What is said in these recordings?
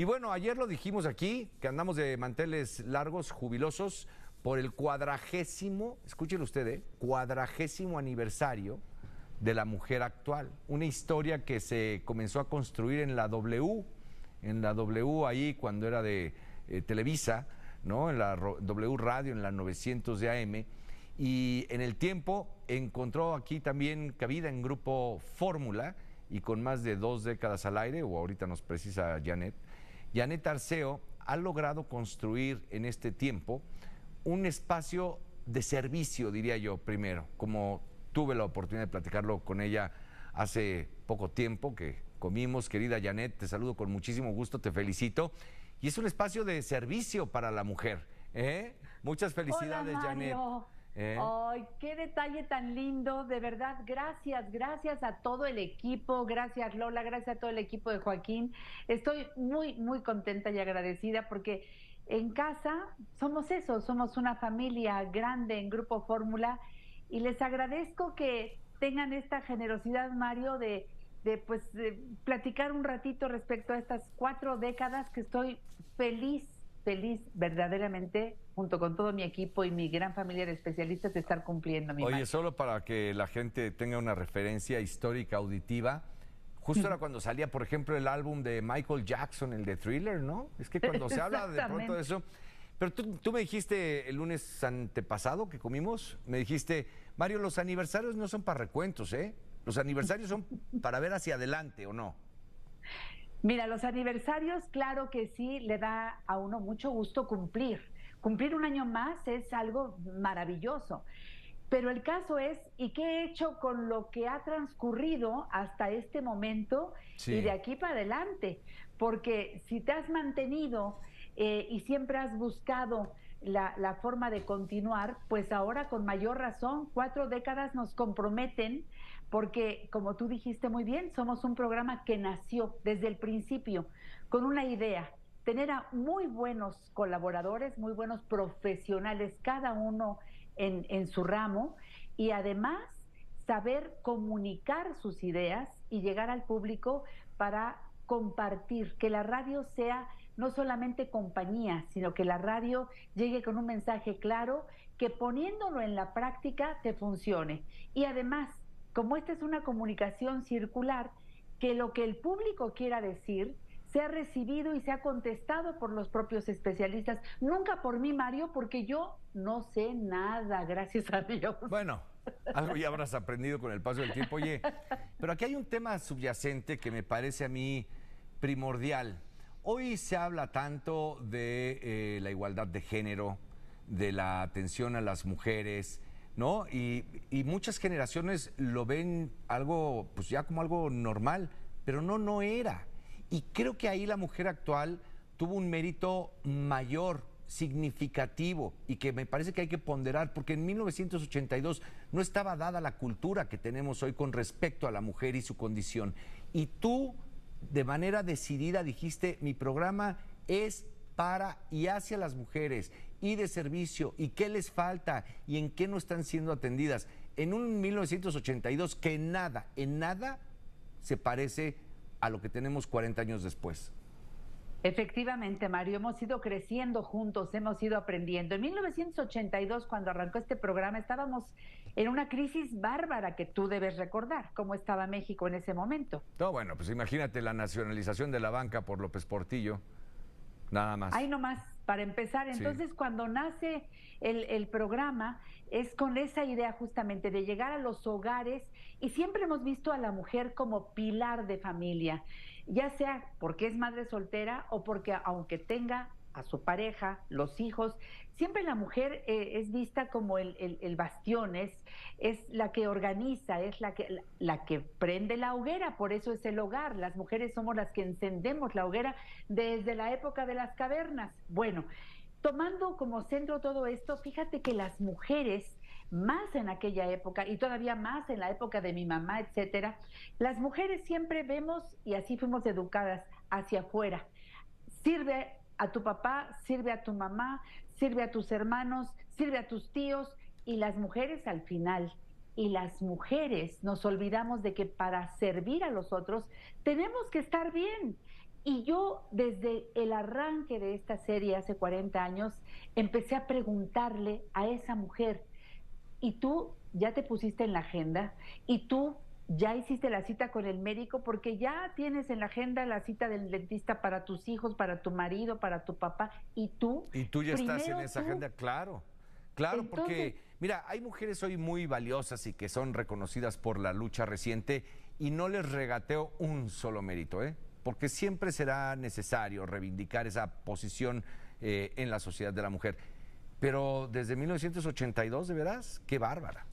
Y bueno, ayer lo dijimos aquí, que andamos de manteles largos, jubilosos, por el cuadragésimo, escúchelo usted, ¿eh? cuadragésimo aniversario de la mujer actual. Una historia que se comenzó a construir en la W, en la W ahí cuando era de eh, Televisa, ¿no? En la W Radio, en la 900 de AM. Y en el tiempo encontró aquí también cabida en Grupo Fórmula y con más de dos décadas al aire, o ahorita nos precisa Janet, Janet Arceo ha logrado construir en este tiempo un espacio de servicio, diría yo, primero, como tuve la oportunidad de platicarlo con ella hace poco tiempo que comimos. Querida Janet, te saludo con muchísimo gusto, te felicito. Y es un espacio de servicio para la mujer. ¿eh? Muchas felicidades, Janet. ¿Eh? Ay, qué detalle tan lindo, de verdad, gracias, gracias a todo el equipo, gracias Lola, gracias a todo el equipo de Joaquín. Estoy muy, muy contenta y agradecida porque en casa somos eso, somos una familia grande en Grupo Fórmula y les agradezco que tengan esta generosidad, Mario, de, de pues platicar un ratito respecto a estas cuatro décadas que estoy feliz, feliz verdaderamente junto con todo mi equipo y mi gran familia de especialistas de estar cumpliendo. Mi Oye, solo para que la gente tenga una referencia histórica auditiva. Justo era cuando salía, por ejemplo, el álbum de Michael Jackson, el de Thriller, ¿no? Es que cuando se habla de pronto de eso, pero tú, me dijiste el lunes antepasado que comimos, me dijiste, Mario, los aniversarios no son para recuentos, ¿eh? Los aniversarios son para ver hacia adelante, ¿o no? Mira, los aniversarios, claro que sí, le da a uno mucho gusto cumplir. Cumplir un año más es algo maravilloso. Pero el caso es, ¿y qué he hecho con lo que ha transcurrido hasta este momento y de aquí para adelante? Porque si te has mantenido eh, y siempre has buscado la, forma de continuar, pues ahora con mayor razón, cuatro décadas nos comprometen porque, como tú dijiste muy bien, somos un programa que nació desde el principio con una idea, tener a muy buenos colaboradores, muy buenos profesionales, cada uno en, en su ramo, y además saber comunicar sus ideas y llegar al público para compartir, que la radio sea no solamente compañía, sino que la radio llegue con un mensaje claro que poniéndolo en la práctica te funcione. Y además, como esta es una comunicación circular, que lo que el público quiera decir sea recibido y sea contestado por los propios especialistas. Nunca por mí, Mario, porque yo no sé nada, gracias a Dios. Bueno, algo ya habrás aprendido con el paso del tiempo. Oye, pero aquí hay un tema subyacente que me parece a mí primordial. Hoy se habla tanto de eh, la igualdad de género, de la atención a las mujeres, ¿no? Y, muchas generaciones lo ven algo, pues ya como algo normal, pero no, no era. Y creo que ahí la mujer actual tuvo un mérito mayor, significativo, y que me parece que hay que ponderar, porque en 1982 no estaba dada la cultura que tenemos hoy con respecto a la mujer y su condición. Y tú de manera decidida dijiste, mi programa es para y hacia las mujeres y de servicio y qué les falta y en qué no están siendo atendidas. En un 1982 que nada, en nada se parece a lo que tenemos 40 años después. Efectivamente, Mario, hemos ido creciendo juntos, hemos ido aprendiendo. En 1982, cuando arrancó este programa, estábamos en una crisis bárbara que tú debes recordar, cómo estaba México en ese momento. No, bueno, pues imagínate la nacionalización de la banca por López Portillo, nada más. Ahí nomás, para empezar. Entonces, cuando nace el, el, programa, es con esa idea justamente de llegar a los hogares y siempre hemos visto a la mujer como pilar de familia, ya sea porque es madre soltera o porque aunque tenga a su pareja, los hijos. Siempre la mujer eh, es vista como el, bastión, es, la que organiza, es la que, la, que prende la hoguera, por eso es el hogar. Las mujeres somos las que encendemos la hoguera desde la época de las cavernas. Bueno, tomando como centro todo esto, fíjate que las mujeres más en aquella época y todavía más en la época de mi mamá, etcétera, las mujeres siempre vemos y así fuimos educadas hacia afuera. Sirve a tu papá, sirve a tu mamá, sirve a tus hermanos, sirve a tus tíos y las mujeres al final. Y las mujeres nos olvidamos de que para servir a los otros tenemos que estar bien. Y yo desde el arranque de esta serie hace 40 años empecé a preguntarle a esa mujer, ¿y tú ya te pusiste en la agenda? ¿Y tú ya hiciste la cita con el médico? Porque ya tienes en la agenda la cita del dentista para tus hijos, para tu marido, para tu papá. ¿Y tú? Y tú ya estás en esa agenda, claro. Claro, porque mira, hay mujeres hoy muy valiosas y que son reconocidas por la lucha reciente y no les regateo un solo mérito, ¿eh? porque siempre será necesario reivindicar esa posición eh, en la sociedad de la mujer. Pero desde 1982, de veras, qué bárbara.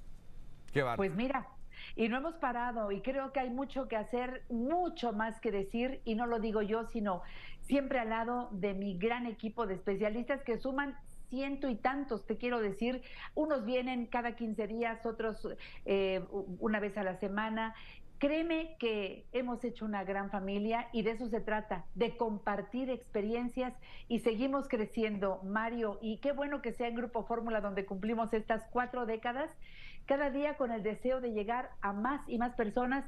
Qué bárbara. Pues mira, y no hemos parado y creo que hay mucho que hacer, mucho más que decir y no lo digo yo, sino siempre al lado de mi gran equipo de especialistas que suman ciento y tantos, te quiero decir, unos vienen cada 15 días, otros eh, una vez a la semana Créeme que hemos hecho una gran familia y de eso se trata, de compartir experiencias y seguimos creciendo, Mario. Y qué bueno que sea en Grupo Fórmula donde cumplimos estas cuatro décadas, cada día con el deseo de llegar a más y más personas.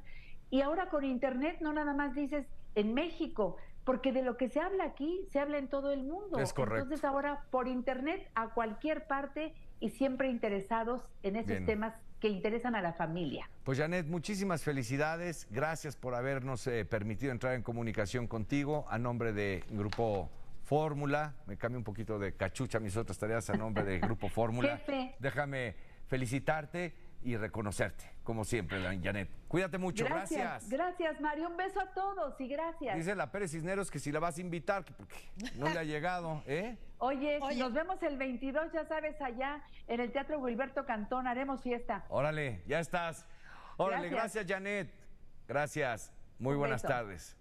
Y ahora con Internet no nada más dices en México, porque de lo que se habla aquí se habla en todo el mundo. Es correcto. Entonces ahora por Internet a cualquier parte y siempre interesados en esos temas que interesan a la familia. Pues Janet, muchísimas felicidades. Gracias por habernos eh, permitido entrar en comunicación contigo a nombre de Grupo Fórmula. Me cambio un poquito de cachucha mis otras tareas a nombre de Grupo Fórmula. Déjame felicitarte y reconocerte, como siempre, Janet. Cuídate mucho, gracias, gracias. Mario. Un beso a todos y gracias. Dice la Pérez Cisneros que si la vas a invitar, porque no le ha llegado, ¿eh? Oye, nos vemos el 22, ya sabes, allá en el Teatro Gilberto Cantón, haremos fiesta. Órale, ya estás. Órale, gracias, Janet. Gracias. Muy buenas tardes.